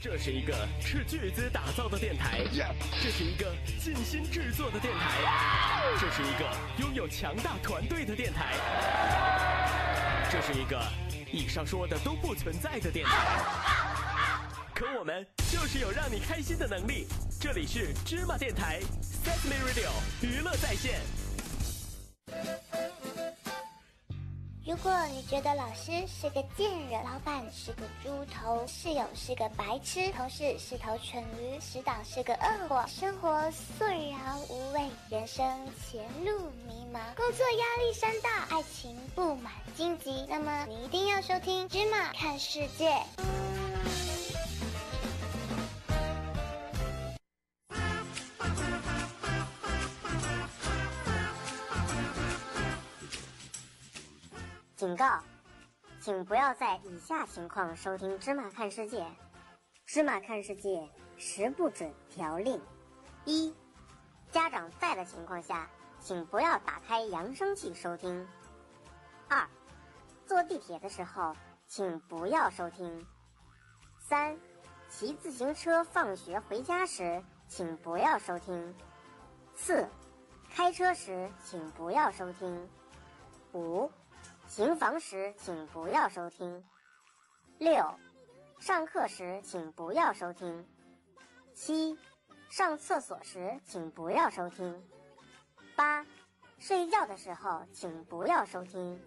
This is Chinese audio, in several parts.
这是一个斥巨资打造的电台，这是一个尽心制作的电台，这是一个拥有强大团队的电台，这是一个以上说的都不存在的电台。可我们就是有让你开心的能力。这里是芝麻电台，Sesame Radio 娱乐在线。如果你觉得老师是个贱人，老板是个猪头，室友是个白痴，同事是头蠢驴，死党是个恶货，生活索然无味，人生前路迷茫，工作压力山大，爱情布满荆棘，那么你一定要收听《芝麻看世界》。警告，请不要在以下情况收听《芝麻看世界》。《芝麻看世界》十不准条令：一、家长在的情况下，请不要打开扬声器收听；二、坐地铁的时候，请不要收听；三、骑自行车放学回家时，请不要收听；四、开车时，请不要收听；五。行房时请不要收听。六，上课时请不要收听。七，上厕所时请不要收听。八，睡觉的时候请不要收听。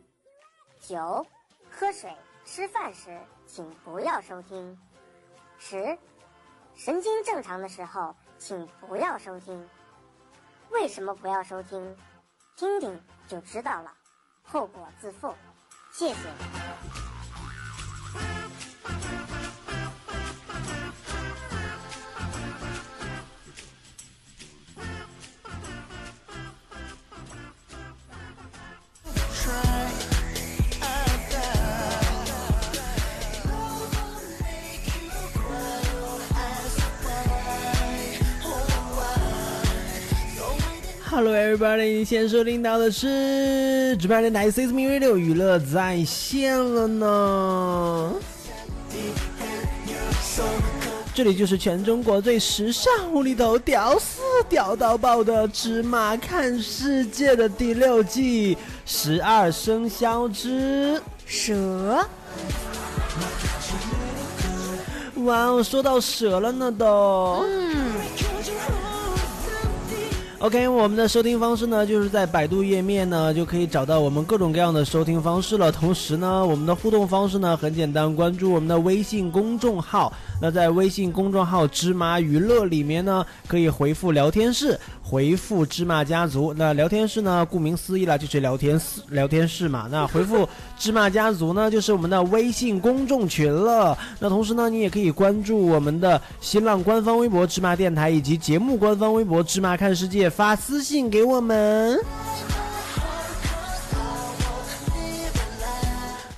九，喝水、吃饭时请不要收听。十，神经正常的时候请不要收听。为什么不要收听？听听就知道了。后果自负，谢谢。Hello everybody，你先收听到的是直播电台 s i s m Radio 娱乐在线了呢。这里就是全中国最时尚、无厘头、屌丝、屌到爆的芝麻看世界的第六季十二生肖之蛇。哇哦，说到蛇了呢都。OK，我们的收听方式呢，就是在百度页面呢就可以找到我们各种各样的收听方式了。同时呢，我们的互动方式呢很简单，关注我们的微信公众号。那在微信公众号“芝麻娱乐”里面呢，可以回复聊天室，回复“芝麻家族”。那聊天室呢，顾名思义了，就是聊天室聊天室嘛。那回复“芝麻家族”呢，就是我们的微信公众群了。那同时呢，你也可以关注我们的新浪官方微博“芝麻电台”以及节目官方微博“芝麻看世界”。发私信给我们。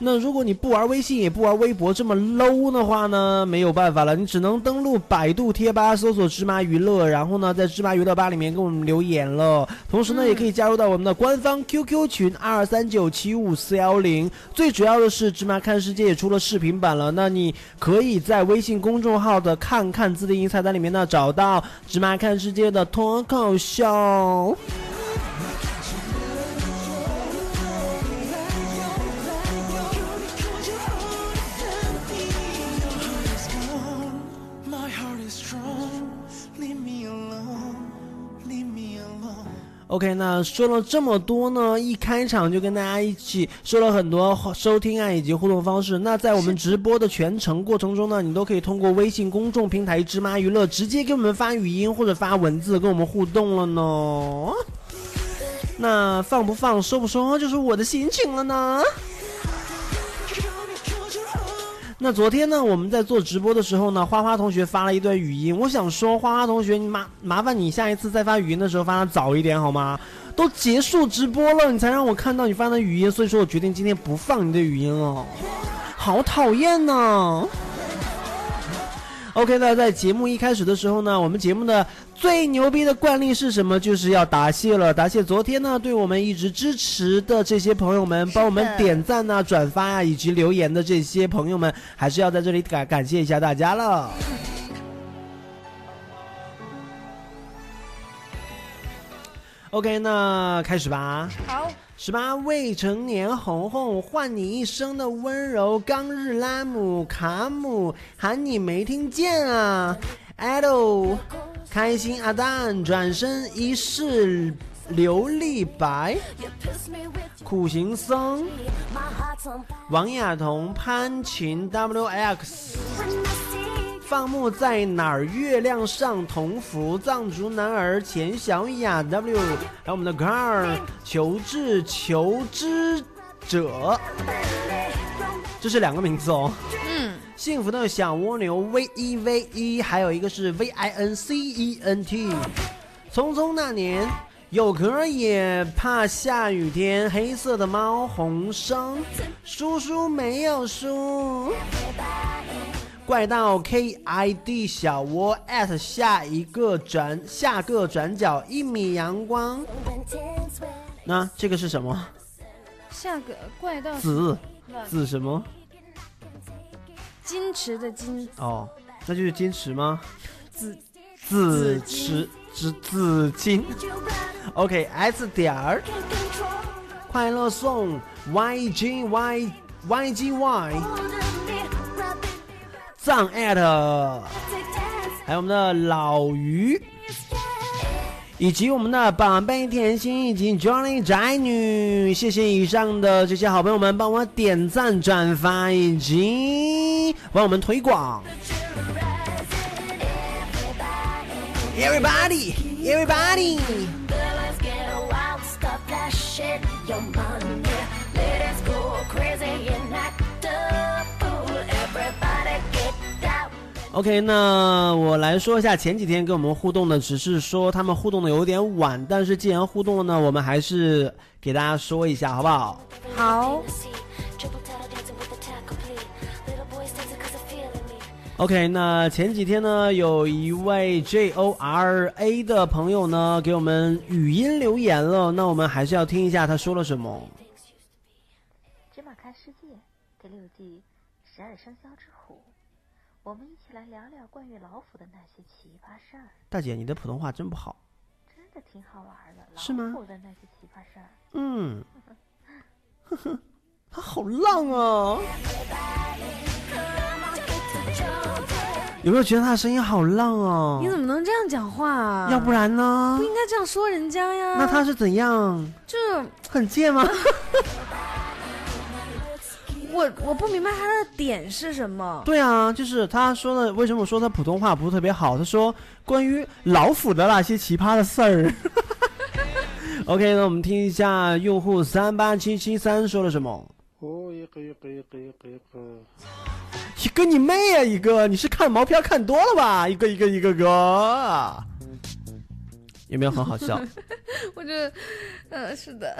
那如果你不玩微信，也不玩微博，这么 low 的话呢，没有办法了，你只能登录百度贴吧，搜索“芝麻娱乐”，然后呢，在芝麻娱乐吧里面给我们留言了。同时呢，也可以加入到我们的官方 QQ 群二三九七五四幺零。最主要的是，芝麻看世界也出了视频版了，那你可以在微信公众号的“看看”自定义菜单里面呢，找到芝麻看世界的脱口秀。OK，那说了这么多呢，一开场就跟大家一起说了很多收听啊以及互动方式。那在我们直播的全程过程中呢，你都可以通过微信公众平台“芝麻娱乐”直接给我们发语音或者发文字跟我们互动了呢。那放不放、收不收，就是我的心情了呢。那昨天呢，我们在做直播的时候呢，花花同学发了一段语音。我想说，花花同学，你麻麻烦你下一次再发语音的时候发的早一点好吗？都结束直播了，你才让我看到你发的语音，所以说我决定今天不放你的语音了，好讨厌呢。OK，那在节目一开始的时候呢，我们节目的最牛逼的惯例是什么？就是要答谢了答谢昨天呢对我们一直支持的这些朋友们帮我们点赞呐转发啊以及留言的这些朋友们还是要在这里感感谢一下大家了。Ok 那开始吧。好。十八未成年红红换你一生的温柔。冈日拉姆卡姆喊你没听见啊。，idol 开心阿蛋转身一世琉璃白，苦行僧王亚彤潘琴 WX。放牧在哪儿？月亮上，同福藏族男儿钱小雅 W，还有我们的 Car 求治求知者，这是两个名字哦。嗯，幸福的小蜗牛 V E V E，还有一个是 V I N C E N T。匆匆那年，有壳也怕下雨天。黑色的猫红生，叔叔没有输。怪盗 K I D 小窝 at 下一个转下个转角一米阳光，那这个是什么？下个怪盗子子什么？矜持的矜哦，那就是矜持吗？子子持子子矜。OK S 点儿。快乐颂 Y G Y Y G Y 藏 at，还有我们的老于，以及我们的宝贝甜心以及 Johnny 宅女，谢谢以上的这些好朋友们帮我点赞、转发以及帮我们推广。Everybody, everybody. OK，那我来说一下前几天跟我们互动的，只是说他们互动的有点晚，但是既然互动了呢，我们还是给大家说一下，好不好？好。OK，那前几天呢，有一位 J O R A 的朋友呢，给我们语音留言了，那我们还是要听一下他说了什么。芝麻看世界第六季十二生肖之虎，我们一起来聊聊关于老虎的那些奇葩事儿。大姐，你的普通话真不好。真的挺好玩的，是吗老虎的那些奇葩事儿。嗯，呵呵，他好浪啊！有没有觉得他的声音好浪啊？你怎么能这样讲话啊？要不然呢不？应该这样说人家呀。那他是怎样？就很贱吗？我我不明白他的点是什么。对啊，就是他说的。为什么我说他普通话不是特别好？他说关于老虎的那些奇葩的事儿。OK，那我们听一下用户三八七七三说了什么。一个一个一个一个你妹啊！一个你是看毛片看多了吧？一个一个一个个，有没有很好笑 我觉得，嗯，是的。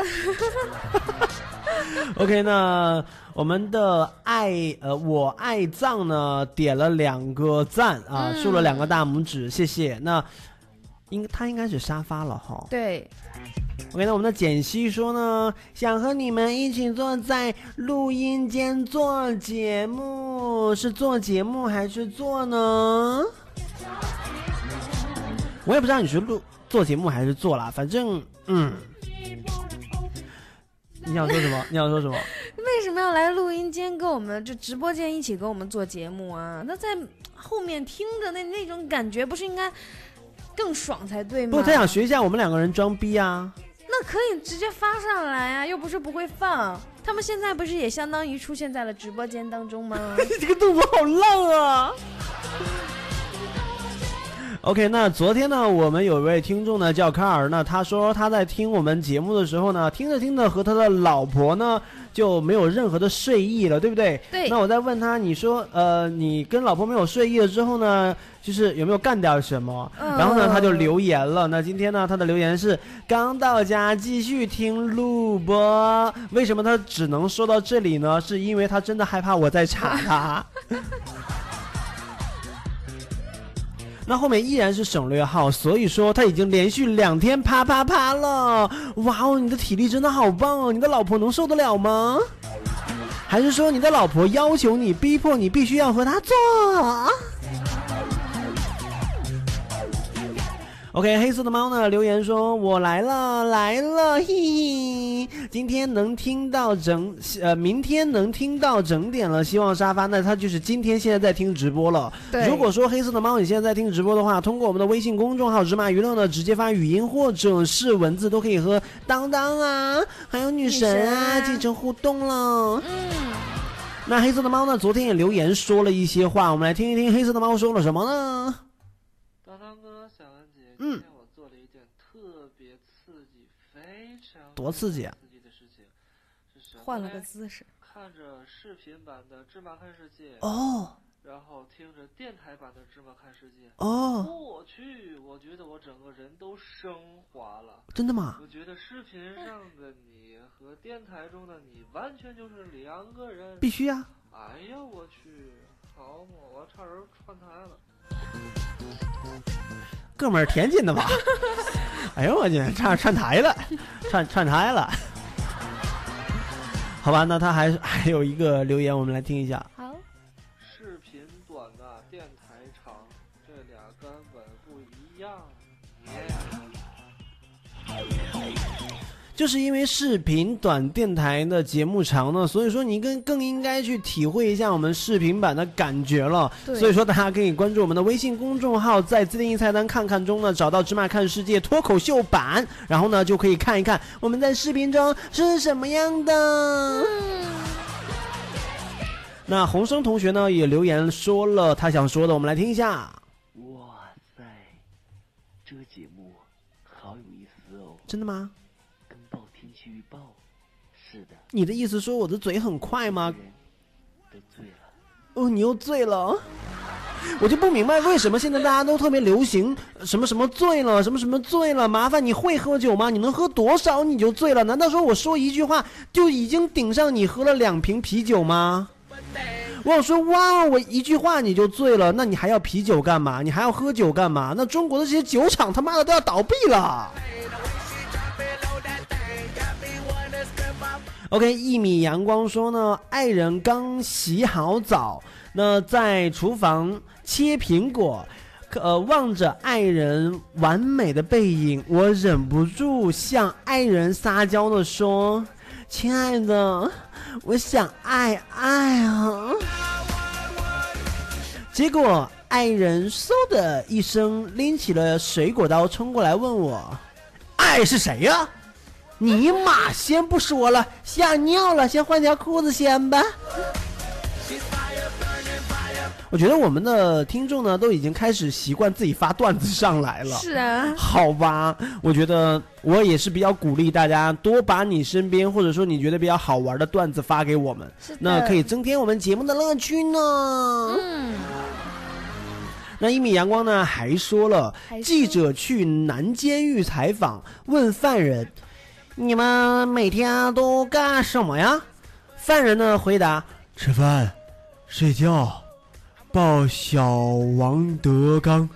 OK，那我们的爱呃我爱藏呢点了两个赞啊，嗯竖了两个大拇指，谢谢。那应他应该是沙发了哈。对，OK，那我们的简溪说呢，想和你们一起坐在录音间做节目，是做节目还是做呢？我也不知道你是录做节目还是做啦，反正嗯，你想说什么？你想说什么？为什么要来录音间跟我们就直播间一起跟我们做节目啊？那在后面听着那那种感觉，不是应该更爽才对吗？不，他想学一下我们两个人装逼啊。那可以直接发上来啊，又不是不会放。他们现在不是也相当于出现在了直播间当中吗？你 这个动作好浪啊！OK，那昨天呢，我们有一位听众呢叫卡尔，那他说他在听我们节目的时候呢，听着听着和他的老婆呢就没有任何的睡意了，对不对？对那我在问他，你说呃，你跟老婆没有睡意了之后呢，就是有没有干点什么？嗯然后呢，他就留言了。那今天呢，他的留言是刚到家继续听录播。为什么他只能说到这里呢？是因为他真的害怕我在查他。那后面依然是省略号，所以说他已经连续两天啪啪啪了。哇哦，你的体力真的好棒哦！你的老婆能受得了吗？还是说你的老婆要求你、逼迫你必须要和她做？OK，黑色的猫呢留言说：“我来了，来了，嘿嘿，今天能听到整，呃，明天能听到整点了。希望沙发，那他就是今天现在在听直播了。对如果说黑色的猫你现在在听直播的话，通过我们的微信公众号“芝麻娱乐”呢，直接发语音或者是文字，都可以和当当啊，还有女神啊女神啊进行互动了。嗯，那黑色的猫呢，昨天也留言说了一些话，我们来听一听黑色的猫说了什么呢？当当哥，小文姐，嗯今天我做了一件特别刺激、非常多刺激啊换了个姿势。看着视频版的《芝麻看世界》，哦然后听着电台版的《芝麻看世界》。哦，我去，我觉得我整个人都升华了。真的吗？我觉得视频上的你和电台中的你完全就是两个人。必须啊！哎呀，我去，好嘛，我差点串台了。哥们儿，天津的吧？哎呦我去，差点串台了，串串台了。好吧，那他还还有一个留言，我们来听一下。就是因为视频短，电台的节目长呢，所以说你更更应该去体会一下我们视频版的感觉了。所以说大家可以关注我们的微信公众号，在自定义菜单看看中呢找到“芝麻看世界”脱口秀版，然后呢就可以看一看我们在视频中是什么样的。那洪生同学呢也留言说了他想说的，我们来听一下。哇塞，这个节目好有意思哦，真的吗？你的意思说我的嘴很快吗？哦，你又醉了。我就不明白为什么现在大家都特别流行什么什么醉了，什么什么醉了。麻烦你会喝酒吗？你能喝多少你就醉了？难道说我说一句话就已经顶上你喝了两瓶啤酒吗？我想说，哇，我一句话你就醉了，那你还要啤酒干嘛？你还要喝酒干嘛？那中国的这些酒厂他妈的都要倒闭了。OK，一米阳光说呢，爱人刚洗好澡，那在厨房切苹果，呃，望着爱人完美的背影，我忍不住向爱人撒娇的说：“亲爱的，我想爱爱啊。”结果爱人嗖的一声拎起了水果刀冲过来问我：“爱是谁呀、尼玛，先不说了，吓尿了，先换条裤子先吧。我觉得我们的听众呢，都已经开始习惯自己发段子上来了。是啊，好吧，我觉得我也是比较鼓励大家多把你身边或者说你觉得比较好玩的段子发给我们，那可以增添我们节目的乐趣呢。嗯，那一米阳光呢还说了记者去男监狱采访，问犯人：“你们每天都干什么呀？”犯人的回答：“吃饭、睡觉、抱小王德刚。”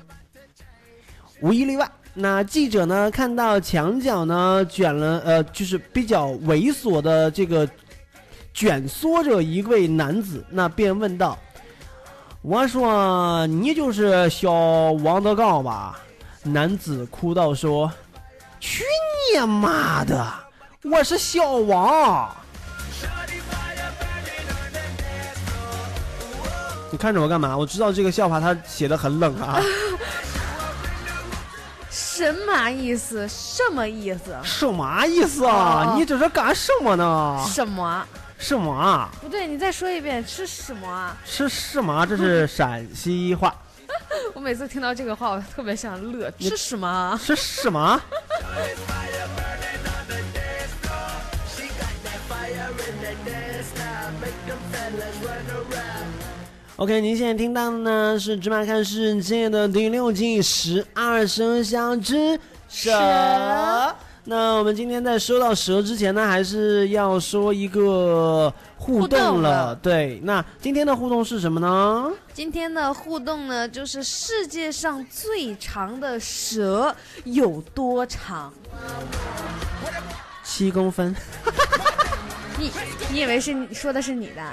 无一例外。那记者呢看到墙角呢卷了呃，就是比较猥琐的这个卷缩着一位男子，那便问道。我说你就是小王德刚吧？男子哭道说：“去你妈的！我是小王。”你看着我干嘛？我知道这个笑话他写的很冷啊，什么意思？什么意思？什么意思啊？哦你这是干什么呢？什么？什么啊？不对，你再说一遍，是什么啊？是什么？这是陕西话。我每次听到这个话，我特别想乐。你是什么啊？是什么？OK，您现在听到的呢是《芝麻看世界》的第六季十二生肖之蛇。那我们今天在说到蛇之前呢，还是要说一个互互动。了对，那今天的互动是什么呢？今天的互动呢，就是世界上最长的蛇有多长？七公分。你你以为是你说的是你的？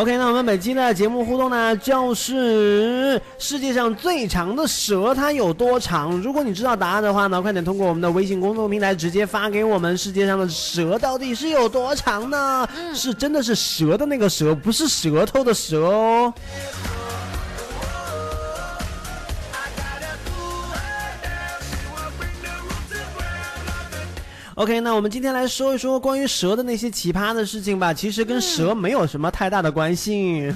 OK，那我们本期的节目互动呢，就是世界上最长的蛇它有多长？如果你知道答案的话呢，快点通过我们的微信公众平台直接发给我们。世界上的蛇到底是有多长呢？是真的是蛇的那个蛇，不是舌头的舌哦。OK，那我们今天来说一说关于蛇的那些奇葩的事情吧。其实跟蛇没有什么太大的关系，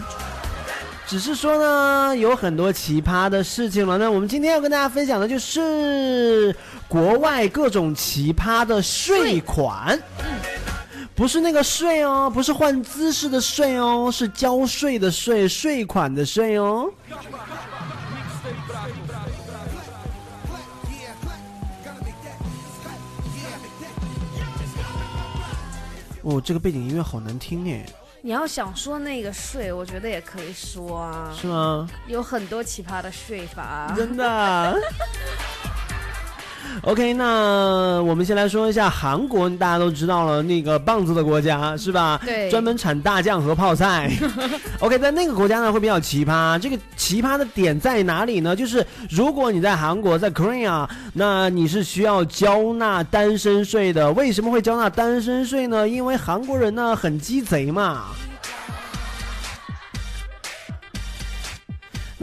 只是说呢，有很多奇葩的事情了。那我们今天要跟大家分享的就是国外各种奇葩的税款，不是那个税哦，不是换姿势的税哦，是交税的税，税款的税哦。哦，这个背景音乐好难听哎，你要想说那个税，我觉得也可以说啊，是吗？有很多奇葩的税法，真的。OK，那我们先来说一下韩国，大家都知道了，那个棒子的国家是吧？对，专门产大酱和泡菜。OK，在那个国家呢会比较奇葩，这个奇葩的点在哪里呢？就是如果你在韩国，在 Korea，那你是需要交纳单身税的。为什么会交纳单身税呢？因为韩国人呢很鸡贼嘛。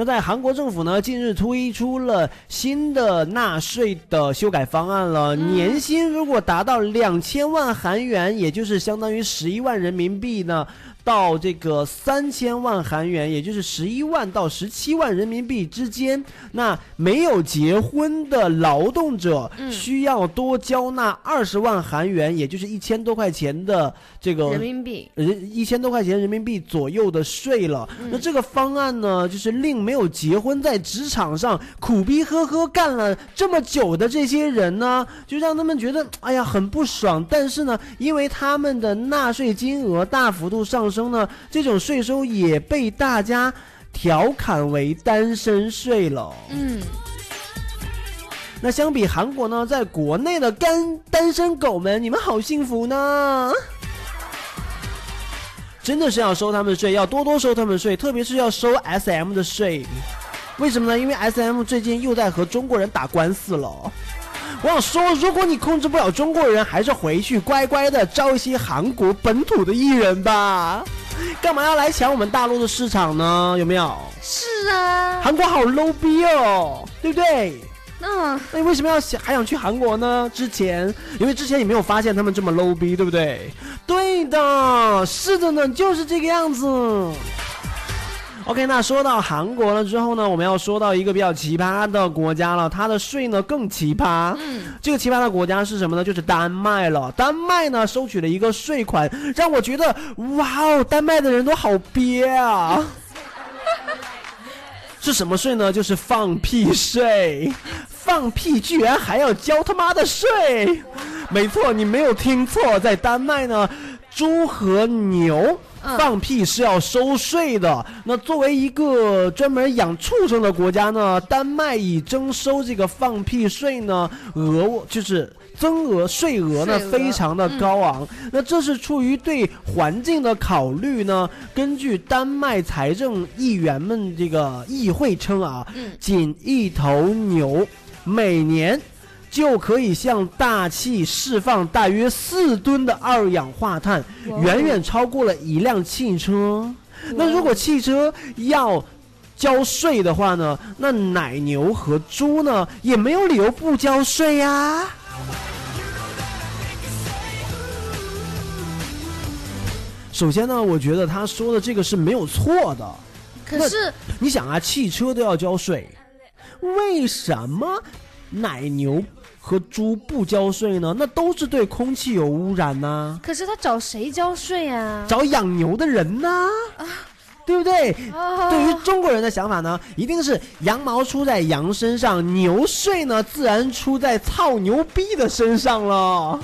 那在韩国政府呢，近日推出了新的纳税的修改方案了。年薪如果达到两千万韩元，也就是相当于十一万人民币呢。到这个三千万韩元，也就是十一万到十七万人民币之间。那没有结婚的劳动者需要多交纳二十万韩元，也就是一千多块钱的这个人民币，人一千多块钱人民币左右的税了。那这个方案呢，就是令没有结婚在职场上苦逼呵呵干了这么久的这些人呢，就让他们觉得哎呀很不爽。但是呢，因为他们的纳税金额大幅度上。生呢，这种税收也被大家调侃为单身税了。嗯，那相比韩国呢，在国内的干单身狗们，你们好幸福呢！真的是要收他们税，要多多收他们税，特别是要收 S M 的税。为什么呢？因为 S M 最近又在和中国人打官司了。我想说，如果你控制不了中国人，还是回去乖乖的招一些韩国本土的艺人吧。干嘛要来抢我们大陆的市场呢？有没有？是啊，韩国好 low 逼哦，对不对？那那你为什么要想还想去韩国呢？之前因为之前你没有发现他们这么 low 逼，对不对？对的，是的呢，就是这个样子。OK，那说到韩国了之后呢，我们要说到一个比较奇葩的国家了，它的税呢更奇葩。嗯，这个奇葩的国家是什么呢？就是丹麦了。丹麦呢收取了一个税款，让我觉得哇哦，丹麦的人都好憋啊！是什么税呢？就是放屁税，放屁居然还要交他妈的税！没错，你没有听错，在丹麦呢，猪和牛。放屁是要收税的。那作为一个专门养畜生的国家呢，丹麦以征收这个放屁税呢，额就是增额税额呢非常的高昂。那这是出于对环境的考虑呢。根据丹麦财政议员们这个议会称啊，仅一头牛每年。就可以向大气释放大约四吨的二氧化碳，远远超过了一辆汽车。那如果汽车要交税的话呢？那奶牛和猪呢，也没有理由不交税呀。首先呢，我觉得他说的这个是没有错的。可是你想啊，汽车都要交税，为什么奶牛？和猪不交税呢？那都是对空气有污染呐。可是他找谁交税呀？找养牛的人呐，对不对？对于中国人的想法呢，一定是羊毛出在羊身上，牛税呢自然出在操牛逼的身上了。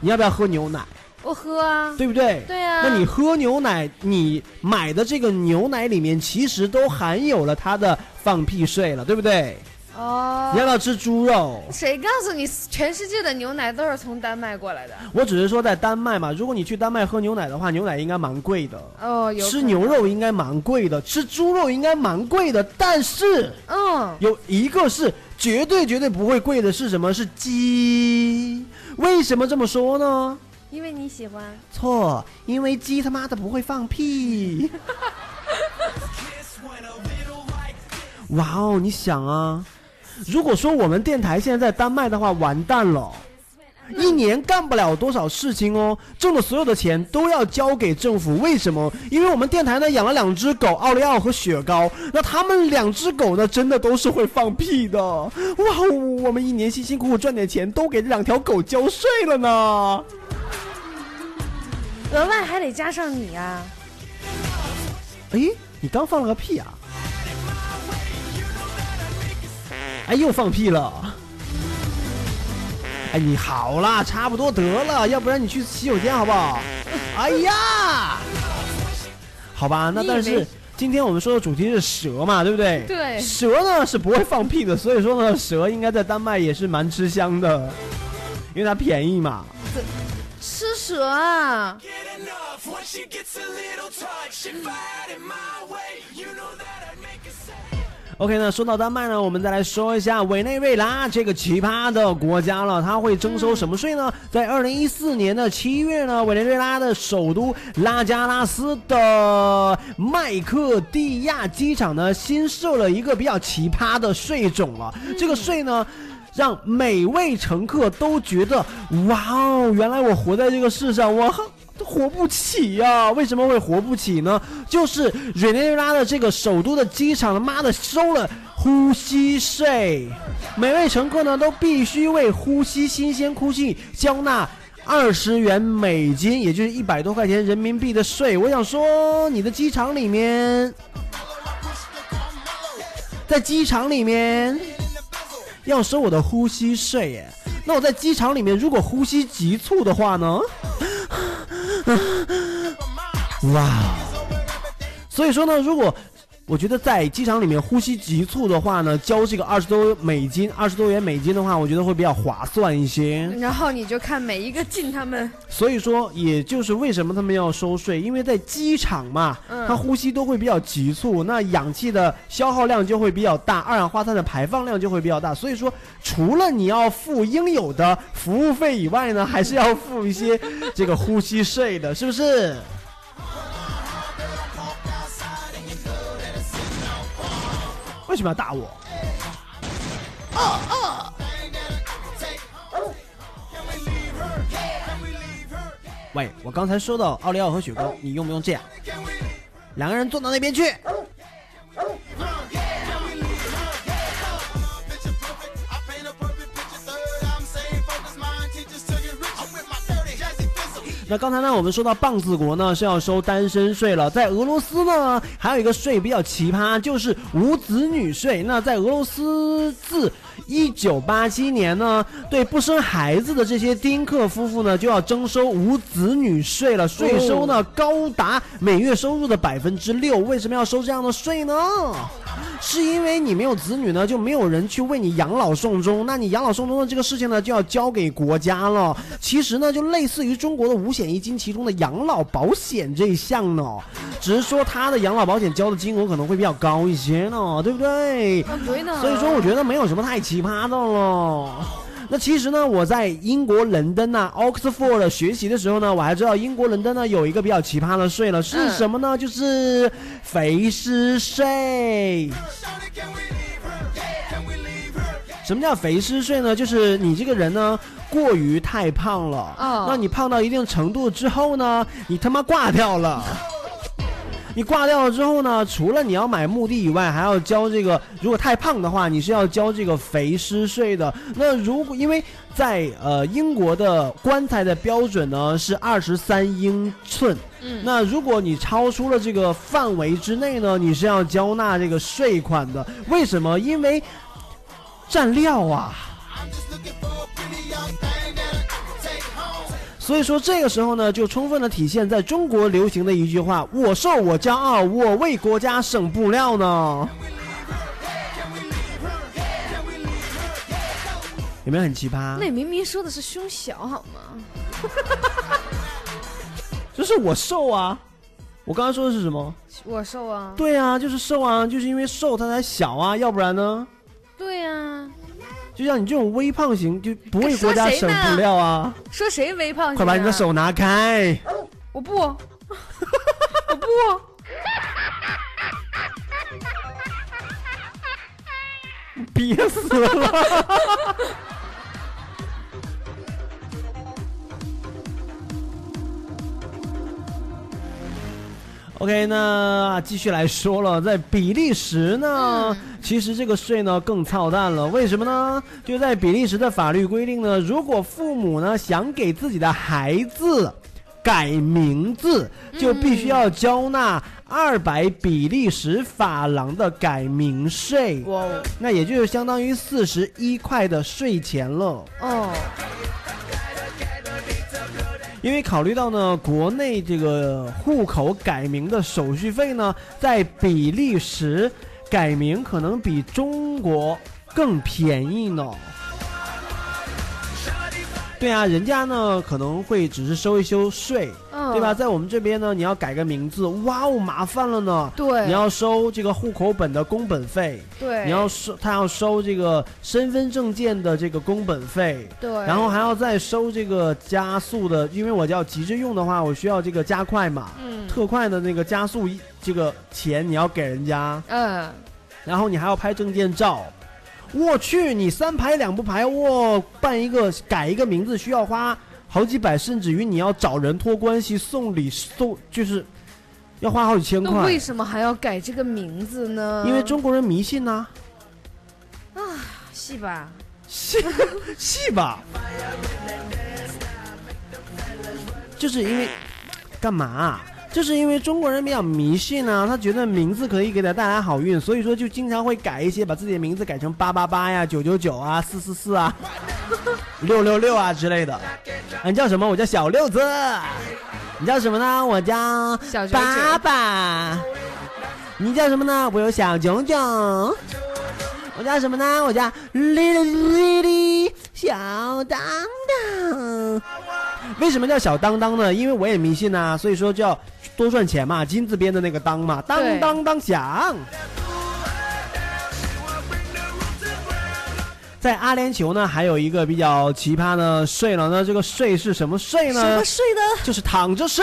你要不要喝牛奶？我喝啊，对不对？对呀。那你喝牛奶，你买的这个牛奶里面其实都含有了它的放屁税了，对不对？哦你要不要吃猪肉？谁告诉你全世界的牛奶都是从丹麦过来的？我只是说在丹麦嘛，如果你去丹麦喝牛奶的话，牛奶应该蛮贵的。哦，有吃牛肉应该蛮贵的，吃猪肉应该蛮贵的，但是嗯，有一个是绝对绝对不会贵的，是什么？是鸡。为什么这么说呢？因为你喜欢。错，因为鸡他妈的不会放屁。哇哦，你想啊，如果说我们电台现在在丹麦的话，完蛋了。一年干不了多少事情哦，挣的所有的钱都要交给政府。为什么？因为我们电台呢养了两只狗，奥利奥和雪糕。那他们两只狗呢，真的都是会放屁的。哇哦，我们一年辛辛苦苦赚点钱，都给这两条狗交税了呢。额外还得加上你啊！哎，你刚放了个屁啊！哎，又放屁了！哎，你好啦，差不多得了，要不然你去洗手间好不好？哎呀，好吧，那但是今天我们说的主题是蛇嘛，对不对？对蛇呢是不会放屁的，所以说呢，蛇应该在丹麦也是蛮吃香的，因为它便宜嘛。吃蛇啊！OK 呢，说到丹麦呢，我们再来说一下委内瑞拉这个奇葩的国家了。它会征收什么税呢？在二零一四年的七月呢，委内瑞拉的首都拉加拉斯的麦克蒂亚机场呢，新设了一个比较奇葩的税种了。这个税呢。让每位乘客都觉得，哇哦，原来我活在这个世上，我活不起呀、为什么会活不起呢？就是委内瑞拉的这个首都的机场，他妈的收了呼吸税，每位乘客呢都必须为呼吸新鲜空气交纳。二十元美金，也就是一百多块钱人民币的税。我想说，你的机场里面，在机场里面要收我的呼吸税耶。那我在机场里面如果呼吸急促的话呢？哇！所以说呢，如果我觉得在机场里面呼吸急促的话呢，交这个二十多美金、二十多元美金的话，我觉得会比较划算一些。然后你就看每一个进他们，所以说，也就是为什么他们要收税，因为在机场嘛，嗯它呼吸都会比较急促，那氧气的消耗量就会比较大，二氧化碳的排放量就会比较大。所以说，除了你要付应有的服务费以外呢，还是要付一些这个呼吸税的，是不是？为什么要打我？喂，我刚才说到奥利奥和雪糕，你用不用这样？两个人坐到那边去。那刚才呢，我们说到棒子国呢是要收单身税了，在俄罗斯呢还有一个税比较奇葩，就是无子女税。那在俄罗斯自一九八七年呢，对不生孩子的这些丁克夫妇呢就要征收无子女税了，税收呢高达每月收入的百分之六。为什么要收这样的税呢？是因为你没有子女呢，就没有人去为你养老送终，那你养老送终的这个事情呢，就要交给国家了。其实呢，就类似于中国的五险一金其中的养老保险这一项呢，只是说他的养老保险交的金额可能会比较高一些呢，对不对？啊对呢。所以说，我觉得没有什么太奇葩的了。那其实呢，我在英国伦敦呐、Oxford 学习的时候呢，我还知道英国伦敦呢有一个比较奇葩的税了，是什么呢？就是肥尸税。什么叫肥尸税呢？就是你这个人呢过于太胖了，哦那你胖到一定程度之后呢，你他妈挂掉了。你挂掉了之后呢，除了你要买墓地以外，还要交这个。如果太胖的话，你是要交这个肥尸税的。那如果因为在呃英国的棺材的标准呢是二十三英寸，嗯那如果你超出了这个范围之内呢，你是要交纳这个税款的。为什么？因为蘸料啊。所以说这个时候呢，就充分的体现在中国流行的一句话：“我瘦我骄傲，我为国家省布料呢。”有没有很奇葩那？你明明说的是胸小好吗？就是我瘦啊，我刚刚说的是什么？我瘦啊。对啊，就是瘦啊，就是因为瘦它才小啊，要不然呢？对呀、就像你这种微胖型，就不为国家省布料啊！说谁微胖型啊？快把你的手拿开！我不，我不。憋死了。OK，那继续来说了，在比利时呢，其实这个税呢更操蛋了。为什么呢？就在比利时的法律规定呢，如果父母呢想给自己的孩子改名字，就必须要交纳二百比利时法郎的改名税。哇哦那也就是相当于四十一块的税钱了。哦，因为考虑到呢，国内这个户口改名的手续费呢，在比利时改名可能比中国更便宜呢。对啊，人家呢可能会只是收一收税，嗯，对吧？？在我们这边呢，你要改个名字，哇哦，麻烦了呢。对，你要收这个户口本的工本费，对，你要收，他要收这个身份证件的这个工本费，对，然后还要再收这个加速的，因为我要急着用的话，我需要这个加快嘛，嗯特快的那个加速一这个钱你要给人家，嗯，然后你还要拍证件照。我去，你三排两不排，我，办一个改一个名字需要花好几百，甚至于你要找人托关系送礼送，就是要花好几千块那为。什么还要改这个名字呢？因为中国人迷信呐、是吧？是是吧？就是因为干嘛啊、就是因为中国人比较迷信啊，他觉得名字可以给他带来好运，所以说就经常会改一些，把自己的名字改成八八八呀、九九九啊、四四四啊、六六六啊之类的。啊，你叫什么？我叫小六子。你叫什么呢？我叫爸爸。你叫什么呢？我有小炯炯。我叫什么呢？我叫 Little Lily 小当当。为什么叫小当当呢？因为我也迷信呐、所以说就要多赚钱嘛，金字边的那个当嘛，当当当响。在阿联酋呢，还有一个比较奇葩的税了。那这个税是什么税呢？什么税呢？就是躺着睡。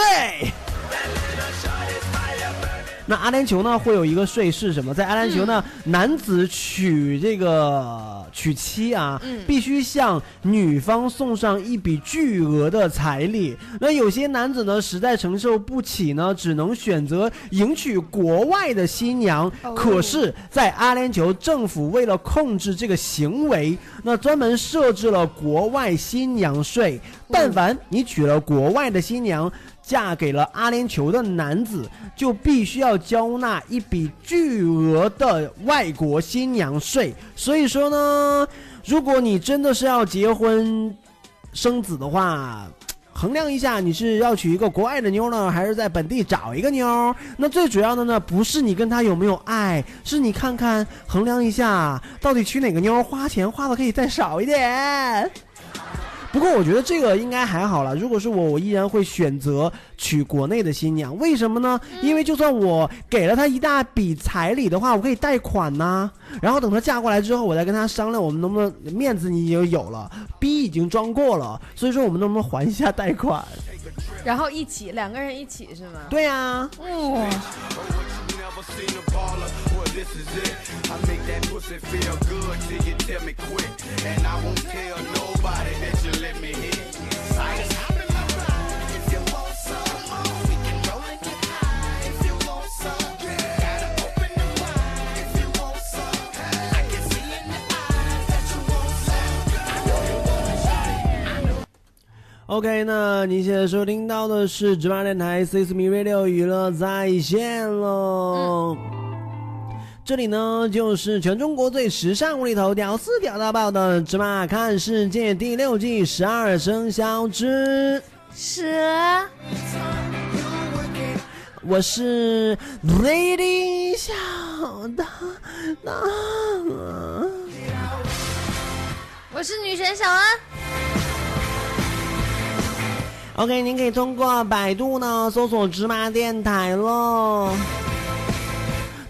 那阿联酋呢，会有一个税是什么？在阿联酋呢，男子娶这个娶妻啊，嗯必须向女方送上一笔巨额的彩礼。那有些男子呢，实在承受不起呢，只能选择迎娶国外的新娘。哦可是，在阿联酋政府为了控制这个行为，那专门设置了国外新娘税。但凡你娶了国外的新娘，嫁给了阿联酋的男子，就必须要交纳一笔巨额的外国新娘税。所以说呢，如果你真的是要结婚生子的话，衡量一下你是要娶一个国外的妞呢，还是在本地找一个妞？那最主要的呢，不是你跟他有没有爱，是你看看衡量一下，到底娶哪个妞花钱花的可以再少一点。不过我觉得这个应该还好了。如果是我，我依然会选择娶国内的新娘。为什么呢？因为就算我给了她一大笔彩礼的话，我可以贷款呐、然后等她嫁过来之后，我再跟她商量，我们能不能面子你已经有了，逼已经装过了，所以说我们能不能还一下贷款？然后一起两个人一起是吗？对呀、哦，OK，那您现在收听到的是直播电台 Six Me Radio 娱乐在线喽。这里呢，就是全中国最时尚、无厘头、屌丝屌到爆的《芝麻看世界》第六季十二生肖之，蛇我是 Lady 小当当。我我是女神小安。OK，您可以通过百度呢搜索芝麻电台喽。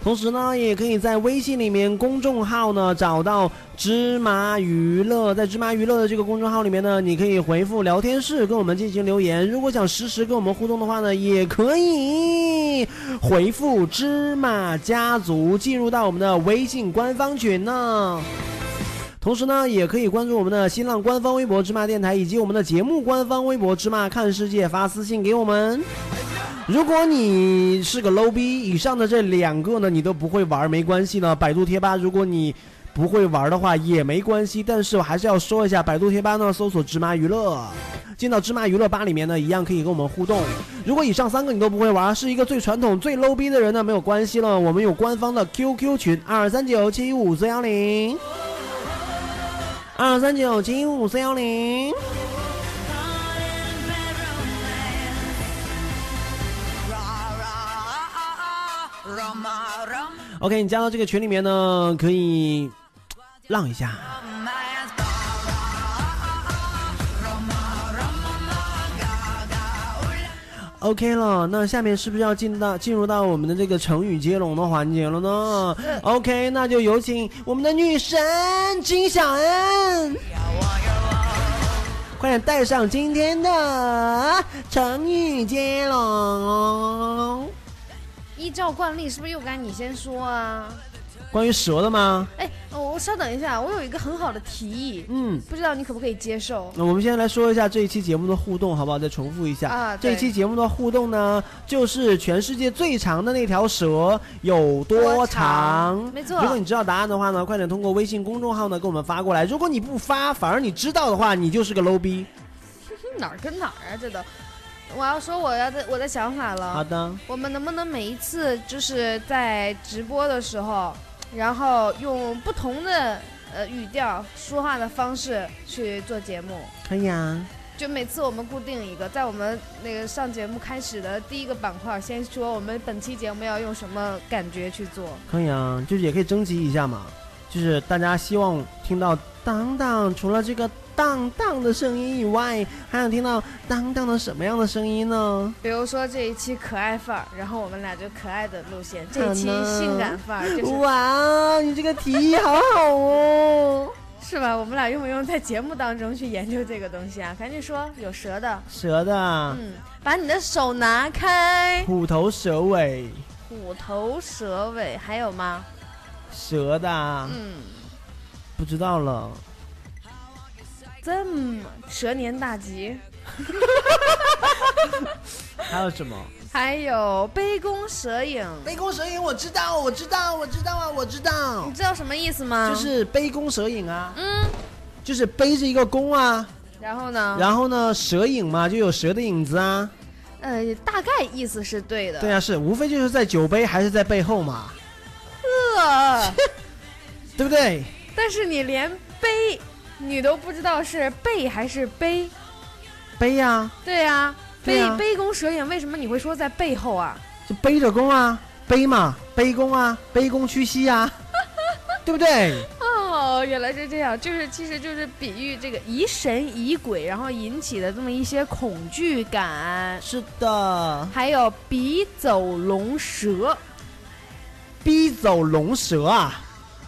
同时呢，也可以在微信里面公众号呢找到芝麻娱乐，在芝麻娱乐的这个公众号里面呢，你可以回复聊天室跟我们进行留言。如果想实时跟我们互动的话呢，也可以回复芝麻家族进入到我们的微信官方群呢。同时呢，也可以关注我们的新浪官方微博“芝麻电台”以及我们的节目官方微博“芝麻看世界”，发私信给我们。如果你是个 low 逼，以上的这两个呢你都不会玩，没关系呢。百度贴吧，如果你不会玩的话也没关系，但是我还是要说一下，百度贴吧呢搜索“芝麻娱乐”，进到芝麻娱乐吧里面呢，一样可以跟我们互动。如果以上三个你都不会玩，是一个最传统、最 low 逼的人呢，没有关系了，我们有官方的 QQ 群二三九七五四幺零。二三九七五四幺零。OK，你加到这个群里面呢，可以让一下。OK 了，那下面是不是要进到进入到我们的这个成语接龙的环节了呢？OK，那就有请我们的女神金小恩，快点带上今天的成语接龙。依照惯例，是不是又该你先说啊？关于蛇的吗？哎，我稍等一下，我有一个很好的提议，嗯，不知道你可不可以接受？那我们先来说一下这一期节目的互动，好不好？再重复一下啊这一期节目的互动呢，就是全世界最长的那条蛇有多？长没错如果你知道答案的话呢，快点通过微信公众号呢给我们发过来。如果你不发，反而你知道的话，你就是个 low 逼。哪儿跟哪儿啊？这都，我要说我要的我的想法了。好的，我们能不能每一次就是在直播的时候，然后用不同的呃语调说话的方式去做节目？可以啊。就每次我们固定一个，在我们那个上节目开始的第一个板块，先说我们本期节目要用什么感觉去做。可以啊，就是也可以征集一下嘛，就是大家希望听到当当，除了这个当当的声音以外，还想听到当当的什么样的声音呢？比如说这一期可爱范儿，然后我们俩就可爱的路线；这一期性感范儿，就是 哇，你这个提议好好哦。是吧？我们俩用不用在节目当中去研究这个东西啊？赶紧说，有蛇的，蛇的，嗯，把你的手拿开，虎头蛇尾，虎头蛇尾，还有吗？蛇的，嗯，不知道了。这么蛇年大吉，还有什么？还有杯弓蛇影，杯弓蛇影，我知道，我知道，我知道啊，我知道你，知道什么意思吗？就是杯弓蛇影啊，嗯，就是背着一个弓啊，然后呢？然后呢，蛇影嘛，就有蛇的影子啊。呃，大概意思是对的。对啊，是，无非就是在酒杯还是在背后嘛，呃，对不对？但是你连杯你都不知道是背还是背。背呀、对呀、杯对呀杯弓蛇影，为什么你会说在背后啊？就背着弓啊，背嘛，背弓啊，卑躬屈膝啊，对不对？哦，原来是这样，就是其实就是比喻这个疑神疑鬼，然后引起的这么一些恐惧感，是的，还有笔走龙蛇。逼走龙蛇啊。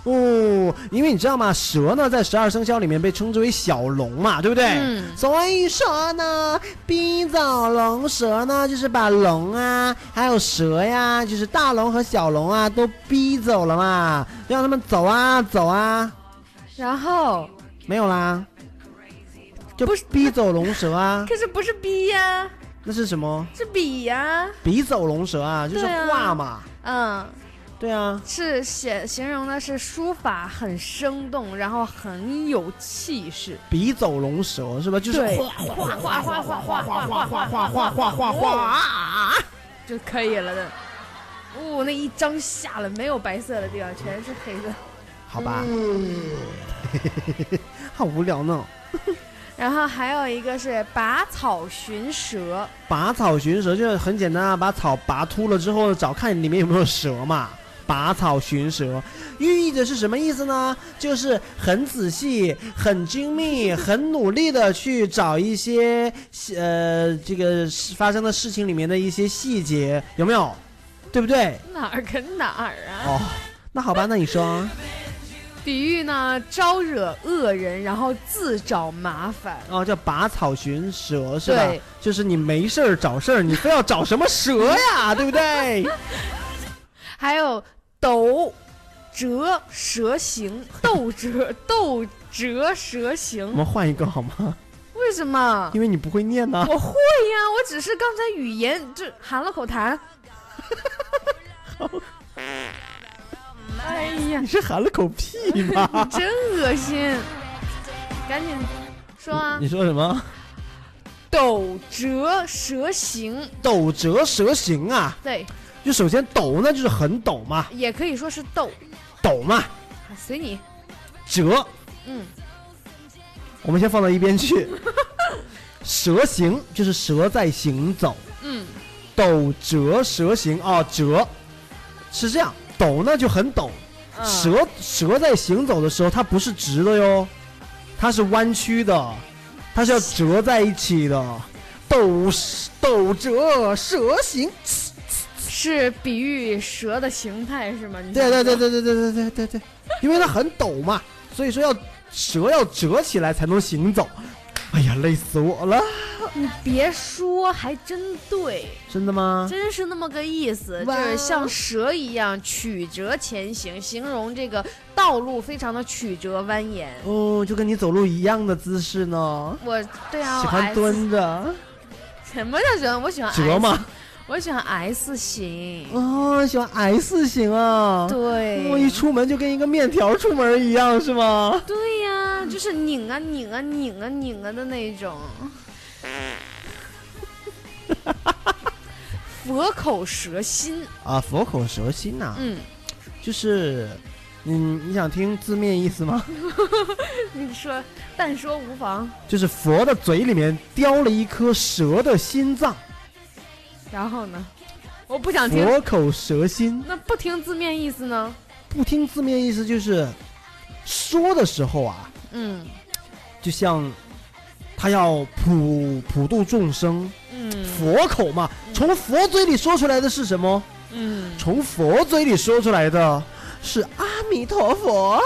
哦，因为你知道吗？蛇呢，在十二生肖里面被称之为小龙嘛，对不对？嗯。所以说呢，逼走龙蛇呢，就是把龙啊，还有蛇呀，就是大龙和小龙啊，都逼走了嘛，让他们走啊走啊，然后？没有啦，就不是。逼走龙蛇啊，可是不是逼呀，那是什么？是笔呀。笔走龙蛇啊，就是画嘛，嗯，对啊，是写形容的是书法很生动，然后很有气势。笔走龙蛇是吧？就是对画画画画画画画画画画画画画画。就可以了的。哦，那一张下了，没有白色的地方，全是黑的。好吧，好无聊呢。然后还有一个是拔草寻蛇，拔草寻蛇就是很简单啊，把草拔秃了之后，找看里面有没有蛇嘛。拔草寻蛇，寓意的是什么意思呢？就是很仔细、很精密、很努力的去找一些呃这个发生的事情里面的一些细节，有没有？对不对？哪儿跟哪儿啊？哦，那好吧，那你说。比喻呢，招惹恶人，然后自找麻烦。哦，叫拔草寻蛇是吧？对，就是你没事儿找事儿，你非要找什么蛇呀，对不对？还有斗折蛇行，斗折斗折蛇我。们换一个好吗？为什么？因为你不会念呢。我会呀，我只是刚才语言就含了口痰。哎呀你，是含了口屁吧？真恶心！赶紧说啊！你说什么？斗折蛇行，斗折蛇行啊！对，就首先斗呢，就是很陡嘛，也可以说是斗，陡嘛，随你。折，嗯，我们先放到一边去。蛇行就是蛇在行走，嗯，斗折蛇行啊，折。是这样，陡呢就很抖，嗯。蛇蛇在行走的时候，它不是直的哟，它是弯曲的，它是要折在一起的。斗斗折蛇行，是比喻蛇的形态是吗？你对对对对对对对对对对，因为它很陡嘛，所以说要蛇要折起来才能行走。哎呀，累死我了！你别说，还真对，真的吗？真是那么个意思，就是像蛇一样曲折前行，形容这个道路非常的曲折蜿蜒。哦，就跟你走路一样的姿势呢。我对啊，喜欢蹲着，什么叫喜欢？我喜欢折吗？我喜欢 S 型。哦，喜欢 S 型啊。对，我一出门就跟一个面条出门一样，是吗？对呀、就是拧啊拧啊拧啊拧啊的那种。佛口蛇心，啊，佛口蛇心呐、嗯，就是，嗯，你想听字面意思吗？你说但说无妨。就是佛的嘴里面叼了一颗蛇的心脏，然后呢？我不想听。佛口蛇心。那不听字面意思呢？不听字面意思就是，说的时候啊，嗯就像他要普普度众生，嗯佛口嘛，从佛嘴里说出来的是什么？嗯，从佛嘴里说出来的是阿弥陀佛，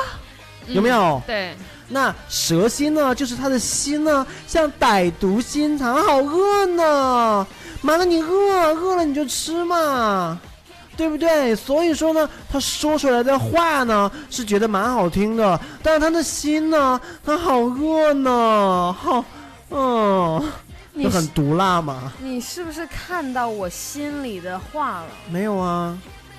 有没有？对，那蛇心呢？就是他的心呢，像歹毒心肠，好恶呢。妈的，你饿饿了你就吃嘛，对不对？所以说呢，他说出来的话呢是觉得蛮好听的，但是他的心呢，他好饿呢，好，嗯，你就很毒辣嘛。你是不是看到我心里的话了？没有啊，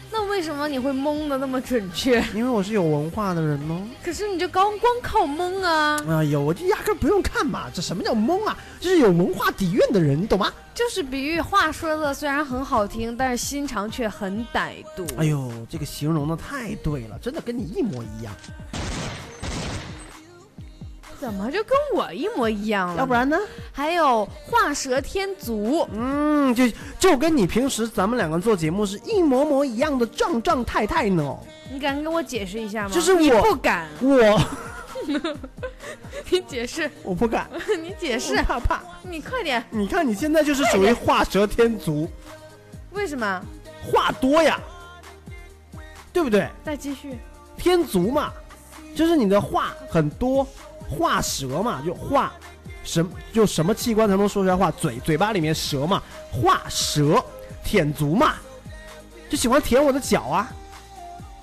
那为什么你会蒙的那么准确？因为我是有文化的人吗。可是你就光光靠蒙啊，哎呦，我就压根不用看嘛，这什么叫蒙啊？就是有文化底蕴的人，你懂吗？就是比喻话说的虽然很好听，但是心肠却很歹毒。哎呦，这个形容的太对了，真的跟你一模一样。怎么就跟我一模一样了？要不，然呢？还有画蛇添足，嗯，就就跟你平时咱们两个做节目是一模模一样的状状太太呢。你敢跟我解释一下吗？就是你我不敢，我 你解释，我不敢，你解释我，怕怕。你快点，你看你现在就是属于画蛇添足，为什么？话多呀，对不对？再继续，添足嘛，就是你的话很多，画蛇嘛，就画什就什么器官才能说出来话？嘴嘴巴里面蛇嘛，画蛇舔足嘛，就喜欢舔我的脚啊，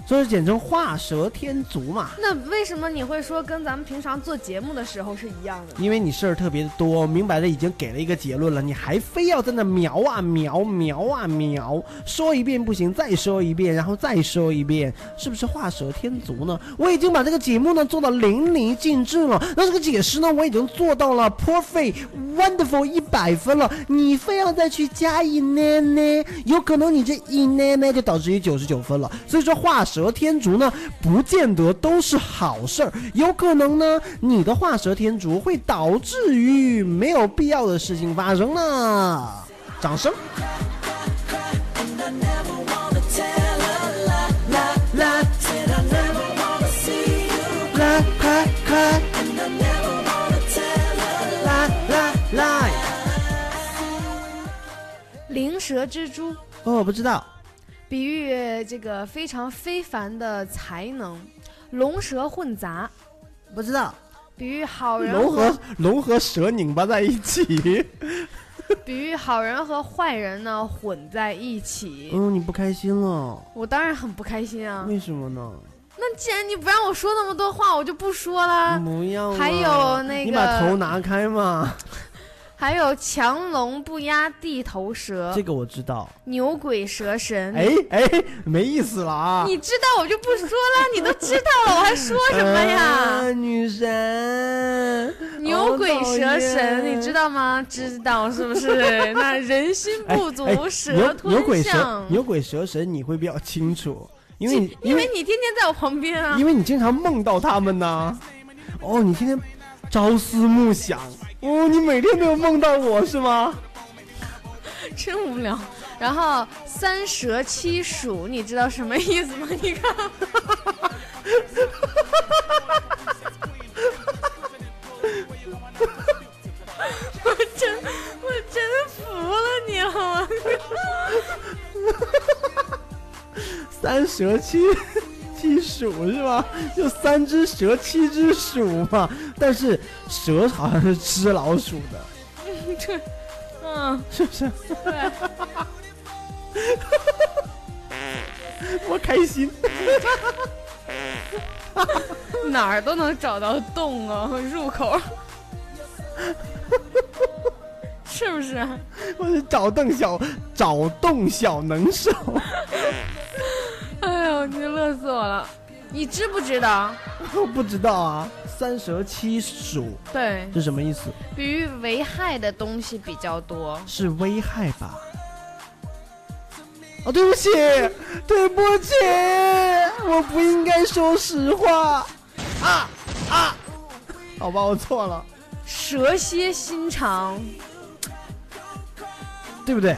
所以简称画蛇添足嘛。那为什么你会说跟咱们平常做节目的时候是一样的？因为你事儿特别的多，明摆着已经给了一个结论了，你还非要在那描啊描描啊描，说一遍不行，再说一遍，然后再说一遍，是不是画蛇添足呢？我已经把这个节目呢做到淋漓尽致了，那这个解释呢我已经做到了 perfect wonderful 一百分了，你非要再去加一呢呢，有可能你这一呢呢就导致于九十九分了。所以说画蛇蛇天足呢不见得都是好事儿有可能呢你的画蛇添足会导致于没有必要的事情发生呢掌声灵蛇蜘蛛哦我不知道比喻这个非常非凡的才能。龙蛇混杂，不知道。比喻好人龙和龙和蛇拧巴在一起。比喻好人和坏人呢混在一起。嗯，你不开心了？我当然很不开心啊。为什么呢？那既然你不让我说那么多话，我就不说了。不要。还有那个，你把头拿开嘛。还有强龙不压地头蛇，这个我知道。牛鬼蛇神，哎哎，没意思了啊！你知道我就不说了，你都知道了，我还说什么呀？女神，牛鬼蛇神，你知道吗？知道是不是？那人心不足蛇吞象。牛鬼蛇，牛鬼蛇神，你会比较清楚，因为你因为你天天在我旁边啊，因为你经常梦到他们呢。哦，你天天朝思暮想。哦，你每天都有梦到我是吗？真无聊。然后三蛇七鼠，你知道什么意思吗？你看，我真我真服了你了。三蛇七七鼠是吧？就三只蛇七只鼠嘛。但是蛇好像是吃老鼠的，对，嗯，是不是？对，我开心，哪儿都能找到洞啊，入口，是不是？我是找洞小找洞小能手，哎呦，你乐死我了！你知不知道？我不知道啊。三蛇七鼠，对，是什么意思？比喻危害的东西比较多，是危害吧？哦，对不起，对不起，我不应该说实话。啊啊！好吧，我错了。蛇蝎心肠，对不对？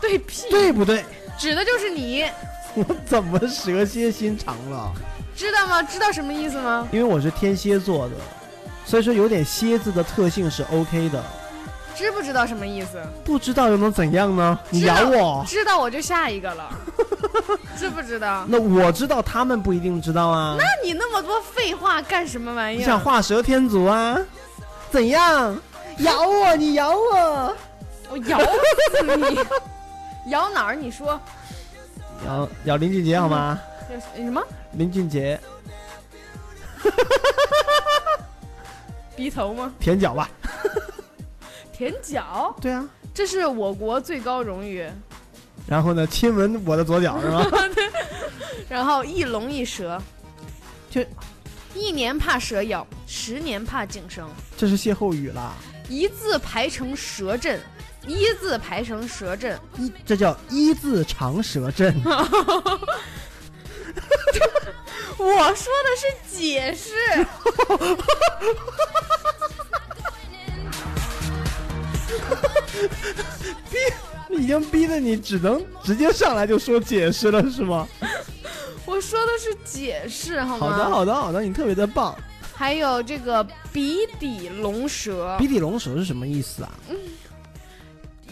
对屁？对不对？指的就是你。我怎么蛇蝎心肠了？知道吗？知道什么意思吗？因为我是天蝎座的，所以说有点蝎子的特性是 OK 的。知不知道什么意思？不知道又能怎样呢？你咬我？知道我就下一个了。知不知道？那我知道，他们不一定知道啊。那你那么多废话干什么玩意儿？你想画蛇添足啊？怎样？咬我？你咬我？我咬死你！咬哪儿？你说？咬咬林俊杰好吗？什么？林俊杰，鼻头吗？舔脚吧，舔脚？对啊，这是我国最高荣誉。然后呢，亲吻我的左脚是吗？对。然后一龙一蛇，就一年怕蛇咬，十年怕井绳。这是歇后语啦。一字排成蛇阵，一字排成蛇阵，一这叫一字长蛇阵。我说的是解释，逼已经逼得你只能直接上来就说解释了是吗？我说的是解释，好吗？好的，好的，好的，你特别的棒。还有这个鼻底龙蛇，鼻底龙蛇是什么意思啊？嗯。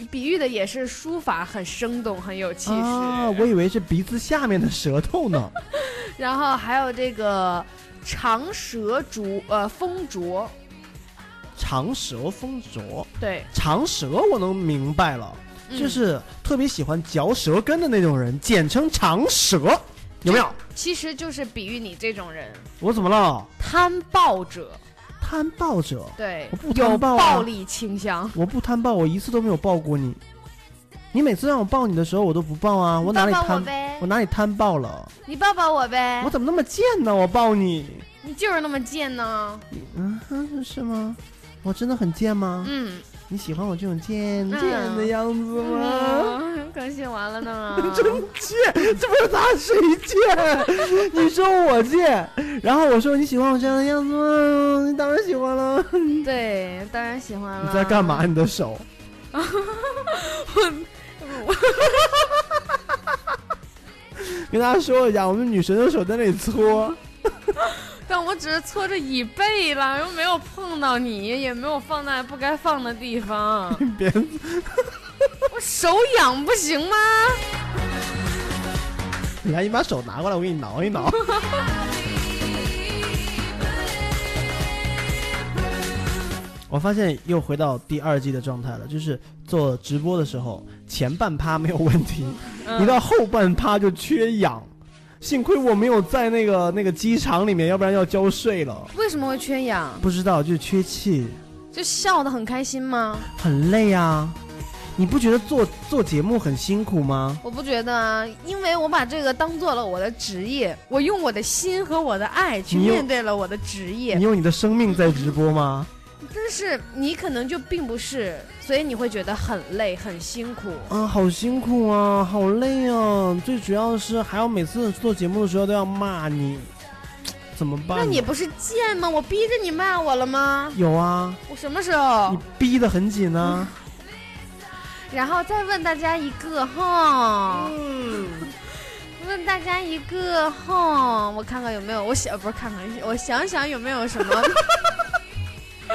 比喻的也是书法很生动，很有气势。啊，我以为是鼻子下面的舌头呢。然后还有这个长舌竹，呃，风啄。长舌风啄。对，长舌我能明白了，就是特别喜欢嚼舌根的那种人，简称长舌，有没有？其实就是比喻你这种人。我怎么了？贪暴者。贪暴者，对，我不贪暴啊，暴力倾向。我不贪暴，我一次都没有抱过你。你每次让我抱你的时候，我都不抱啊，我哪里贪？我哪里贪暴了？你抱抱我呗。我怎么那么贱呢？我抱你。你就是那么贱呢。嗯，是吗？我真的很贱吗？嗯。你喜欢我这种贱贱的样子吗？更新完了呢！真贱，这不是他谁贱？你说我贱，然后我说你喜欢我这样的样子吗？你当然喜欢了。对，当然喜欢了。你在干嘛？你的手？我 跟大家说一下，我们女神的手在那里搓。但我只是搓着椅背了，又没有碰到你，也没有放在不该放的地方。别，我手痒不行吗？来，你把手拿过来，我给你挠一挠。我发现又回到第二季的状态了，就是做直播的时候，前半趴没有问题，嗯一到后半趴就缺氧。幸亏我没有在那个那个机场里面，要不然要交税了。为什么会缺氧？不知道，就是缺气，就笑得很开心吗？很累啊。你不觉得做做节目很辛苦吗？我不觉得啊，因为我把这个当做了我的职业，我用我的心和我的爱去面对了我的职业你。用你的生命在直播吗？但是你可能就并不是，所以你会觉得很累、很辛苦。啊，好辛苦啊，好累啊！最主要是还要每次做节目的时候都要骂你，怎么办？那你不是贱吗？我逼着你骂我了吗？有啊，我什么时候你？逼得很紧啊。然后再问大家一个哈，嗯，问大家一个哈，我看看有没有，我想不是看看，我想想有没有什么。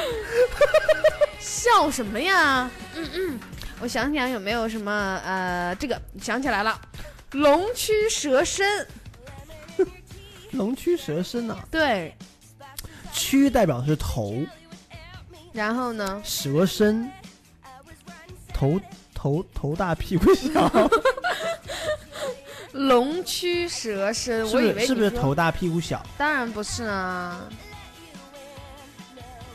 笑什么呀？嗯嗯，我想想有没有什么呃，这个想起来了，龙驱蛇身，龙驱蛇身啊，对，驱代表的是头，然后呢，蛇身，头头头大屁股小，龙驱蛇身，我以为是是不是头大屁股小？当然不是啊，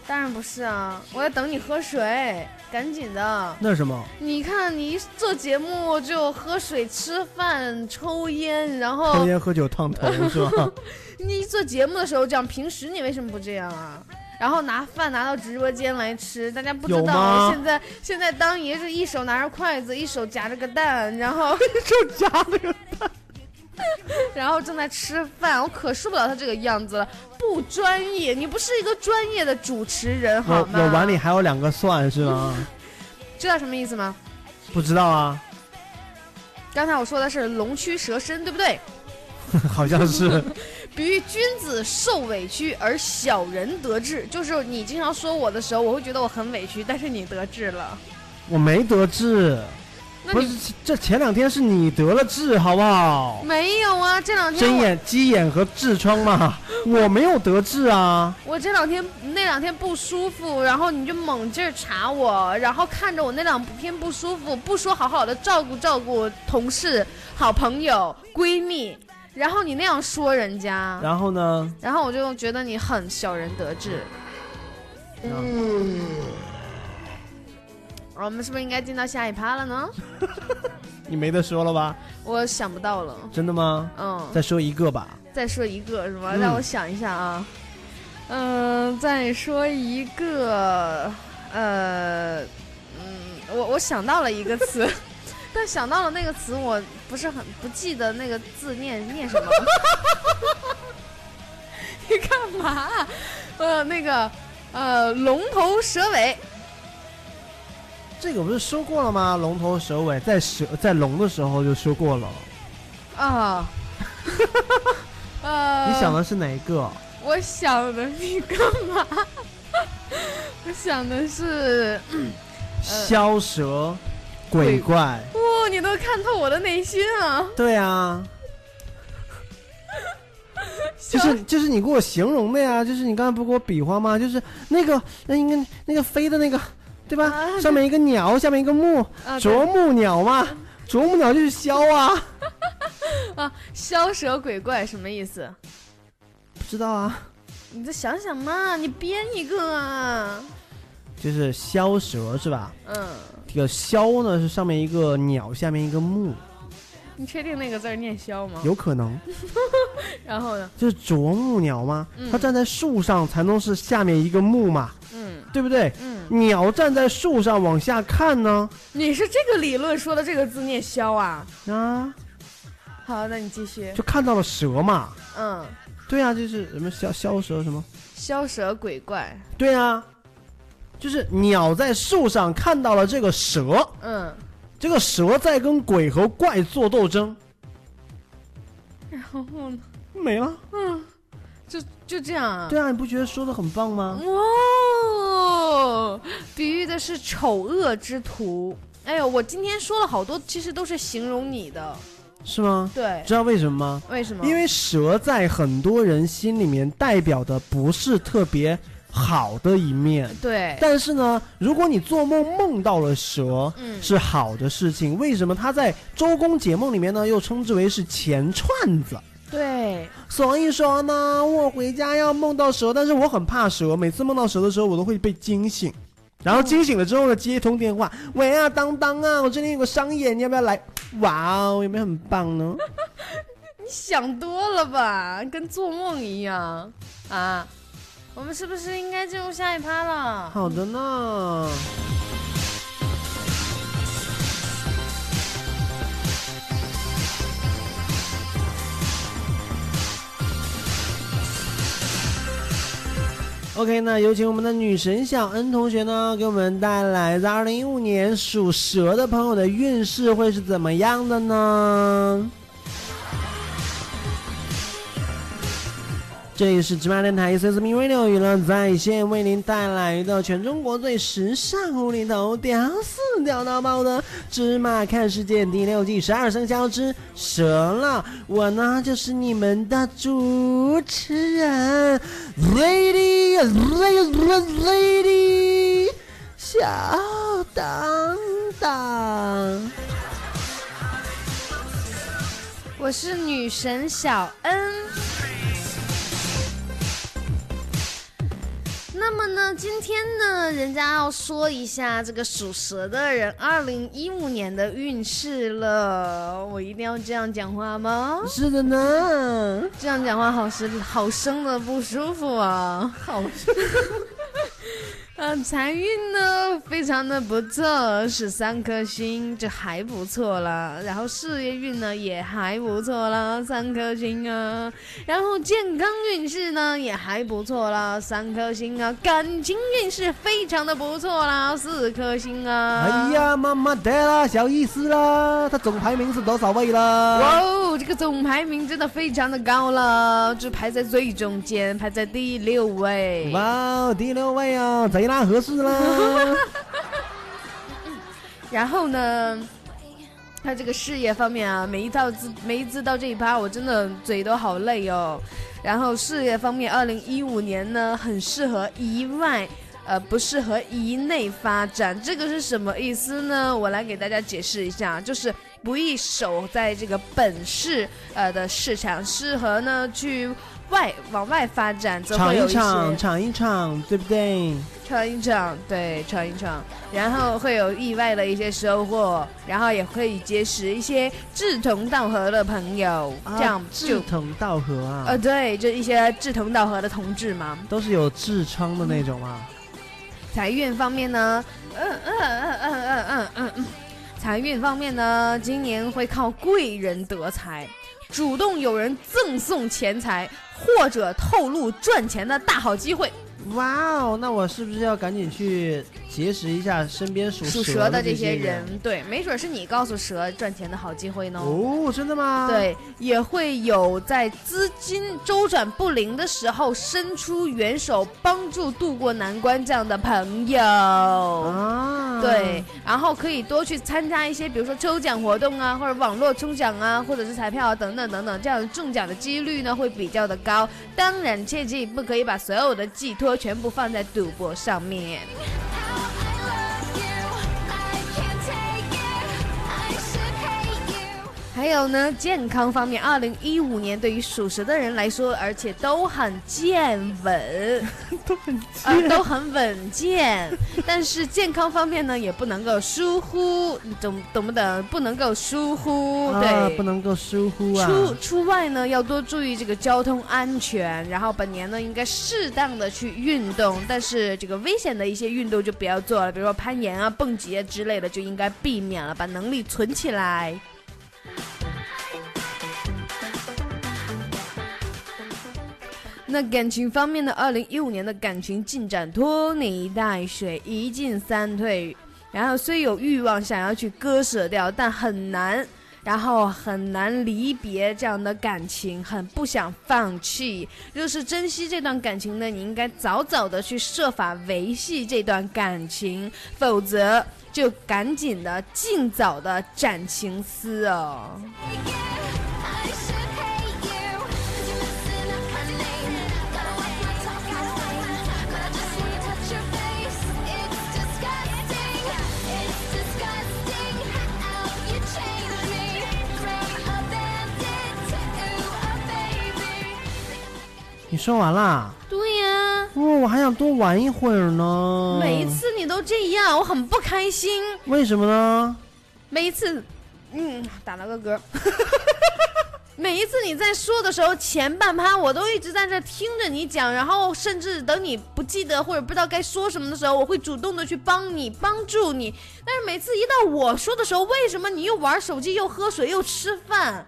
当然不是啊！我在等你喝水，赶紧的。那是什么？你看，你一做节目就喝水、吃饭、抽烟，然后抽烟喝酒烫头是吧？你一做节目的时候这样，平时你为什么不这样啊？然后拿饭拿到直播间来吃，大家不知道现在现在当爷是一手拿着筷子，一手夹着个蛋，然后 手夹着个 然后正在吃饭，我可受不了他这个样子了，不专业，你不是一个专业的主持人好吗？我我碗里还有两个蒜是吗？知道什么意思吗？不知道啊，刚才我说的是龙驱蛇身，对不对？好像是。比喻君子受委屈而小人得志，就是你经常说我的时候，我会觉得我很委屈，但是你得志了。我没得志，不是这前两天是你得了痔，好不好？没有啊？这两天我针眼、鸡眼和痔疮嘛，我没有得痔啊。我这两天那两天不舒服，然后你就猛劲儿查我，然后看着我那两天不舒服，不说好好的照顾照顾同事、好朋友、闺蜜，然后你那样说人家，然后呢？然后我就觉得你很小人得志。嗯，我们是不是应该进到下一趴了呢？你没得说了吧？我想不到了，真的吗？嗯，再说一个吧。再说一个是吗？嗯让我想一下啊，嗯、再说一个，呃，嗯，我我想到了一个词，但想到了那个词，我不是很不记得那个字念念什么。你干嘛？呃，那个，呃，龙头蛇尾，这个不是说过了吗？龙头蛇尾，在蛇在龙的时候就说过了。啊，呃，你想的是哪一个？我想的你干嘛？我想的是，枭蛇、鬼怪。哇、你都看透我的内心啊！对啊，就是就是你给我形容的呀，就是你刚才不给我比划吗？就是那个那应该那个飞的那个，对吧？啊上面一个鸟，下面一个木，啊，啄木鸟嘛，啄木鸟就是枭啊。啊，枭蛇鬼怪什么意思？不知道啊，你再想想嘛，你编一个啊。就是枭蛇是吧？嗯，这个枭呢是上面一个鸟，下面一个木，你确定那个字念枭吗？有可能 然后呢？就是啄木鸟吗。嗯它站在树上才能是下面一个木嘛，嗯对不对？嗯，鸟站在树上往下看呢，你是这个理论说的这个字念枭啊？啊，好，那你继续。就看到了蛇嘛。嗯，对啊，就是什么枭枭蛇什么？枭蛇鬼怪。对啊，就是鸟在树上看到了这个蛇，嗯，这个蛇在跟鬼和怪做斗争，然后呢？没了。嗯，就就这样啊。对啊，你不觉得说的很棒吗？哦，比喻的是丑恶之徒。哎呦，我今天说了好多，其实都是形容你的。是吗？对，知道为什么吗？为什么？因为蛇在很多人心里面代表的不是特别好的一面。对，但是呢，如果你做梦梦到了蛇，嗯是好的事情。为什么？它在周公解梦里面呢，又称之为是钱串子。对，所以说呢，我回家要梦到蛇，但是我很怕蛇，每次梦到蛇的时候，我都会被惊醒。然后惊醒了之后呢，接一通电话，喂啊，当当啊，我这里有个商演，你要不要来？哇哦，有没有很棒呢？你想多了吧，跟做梦一样啊。我们是不是应该进入下一趴了？好的呢。OK，那有请我们的女神小恩同学呢，给我们带来在二零一五年属蛇的朋友的运势会是怎么样的呢？这里是芝麻电台 C S M Radio 娱乐在线为您带来的全中国最时尚、无厘头、屌丝屌到爆的《芝麻看世界》第六季十二生肖之蛇了。我呢就是你们的主持人，Lady Lady Lady 小当当。我是女神小恩。那么呢，今天呢，人家要说一下这个属蛇的人二零一五年的运势了。我一定要这样讲话吗？是的呢，这样讲话好是好生的不舒服啊，好生。嗯，财运呢非常的不错，是三颗星，这还不错啦。然后事业运呢也还不错啦，三颗星啊。然后健康运势呢也还不错啦，三颗星啊。感情运势非常的不错啦，四颗星啊。哎呀，妈妈的啦，小意思啦，他总排名是多少位啦？哇哦，这个总排名真的非常的高了，就排在最中间，排在第六位。哇哦，第六位啊，那合适啦。然后呢，他这个事业方面啊，每一到字每一次到这一趴，我真的嘴都好累哦。然后事业方面，二零一五年呢，很适合一外。呃，不适合一内发展，这个是什么意思呢？我来给大家解释一下，就是不宜守在这个本市呃的市场，适合呢去外往外发展，则闯会有一些一场，闯一场，对不对？闯一场，对，闯一场，然后会有意外的一些收获，然后也可以结识一些志同道合的朋友，这样啊志同道合啊，呃，对，就一些志同道合的同志嘛。都是有痔疮的那种啊。财运方面呢，嗯嗯嗯嗯嗯嗯嗯嗯，财运方面呢，今年会靠贵人得财，主动有人赠送钱财，或者透露赚钱的大好机会。哇哦，那我是不是要赶紧去结识一下身边属属蛇蛇的这些人，对，没准是你告诉蛇赚钱的好机会呢。哦，真的吗？，对，也会有在资金周转不灵的时候伸出援手，帮助渡过难关这样的朋友。啊，对，然后可以多去参加一些，比如说抽奖活动啊，或者网络抽奖啊，或者是彩票啊等等等等，这样中奖的几率呢会比较的高。当然，切记不可以把所有的寄托全部放在赌博上面。还有呢，健康方面，二零一五年对于属蛇的人来说，而且都很健稳，都很呃，都很稳健。但是健康方面呢，也不能够疏忽，你懂懂不懂？不能够疏忽，啊，对，不能够疏忽啊。出出外呢，要多注意这个交通安全。然后本年呢，应该适当的去运动，但是这个危险的一些运动就不要做了，比如说攀岩啊、蹦极啊之类的，就应该避免了，把能力存起来。那感情方面呢？二零一五年的感情进展拖泥带水，一进三退。然后虽有欲望想要去割舍掉，但很难。然后很难离别这样的感情，很不想放弃。若是珍惜这段感情呢，你应该早早的去设法维系这段感情，否则就赶紧的、尽早的斩情丝哦。说完啦？对呀，哦，我还想多玩一会儿呢。每一次你都这样，我很不开心。为什么呢？每一次，嗯，打了个嗝。每一次你在说的时候，前半趴我都一直在这听着你讲，然后甚至等你不记得或者不知道该说什么的时候，我会主动的去帮你帮助你。但是每次一到我说的时候，为什么你又玩手机又喝水又吃饭？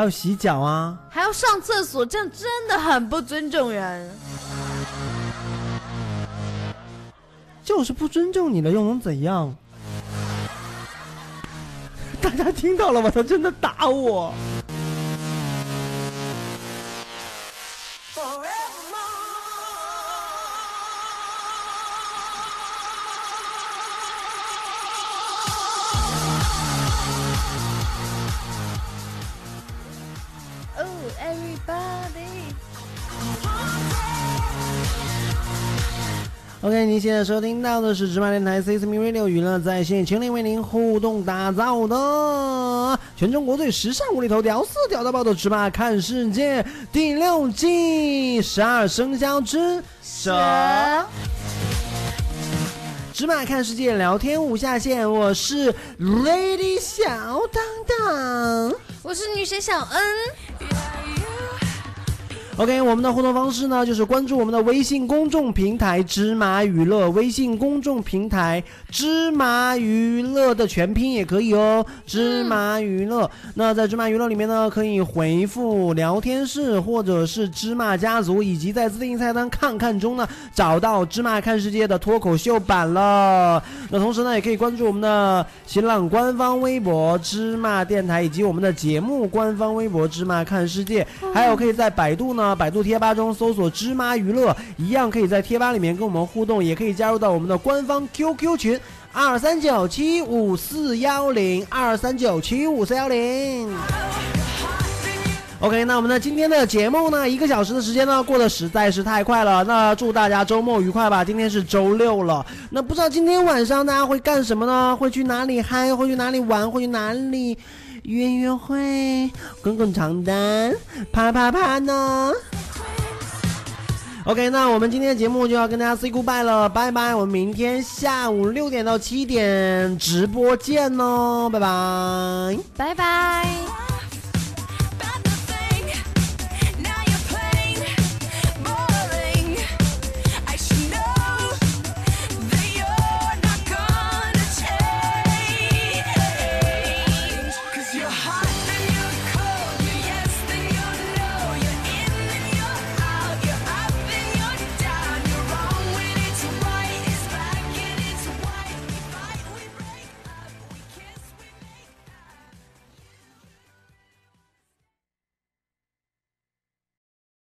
还有洗脚啊，还要上厕所，这样真的很不尊重人。就是不尊重你了，又能怎样？大家听到了吗？他真的打我。OK，您现在收听到的是芝麻电台 C C M Radio 娱乐在线，全力为您互动打造的全中国最时尚、无厘头、屌丝、屌到爆的芝麻看世界第六季十二生肖之蛇。芝麻看世界聊天无下限，我是 Lady 小当当，我是女神小恩。OK，我们的互动方式呢，就是关注我们的微信公众平台“芝麻娱乐”，微信公众平台“芝麻娱乐”的全拼也可以哦，“芝麻娱乐”。那在“芝麻娱乐”里面呢，可以回复聊天室或者是“芝麻家族”，以及在自定义菜单看看中呢，找到“芝麻看世界”的脱口秀版了。那同时呢，也可以关注我们的新浪官方微博“芝麻电台”，以及我们的节目官方微博“芝麻看世界”，还有可以在百度呢。百度贴吧中搜索“芝麻娱乐”，一样可以在贴吧里面跟我们互动，也可以加入到我们的官方 QQ 群二三九七五四幺零二三九七五四幺零。OK，那我们的今天的节目呢，一个小时的时间呢，过得实在是太快了。那祝大家周末愉快吧！今天是周六了，那不知道今天晚上大家会干什么呢？会去哪里嗨？会去哪里玩？会去哪里？约约会，滚滚床单，啪啪啪呢？OK，那我们今天的节目就要跟大家 say goodbye 了，拜拜！我们明天下午六点到七点直播见哦，拜拜，拜拜。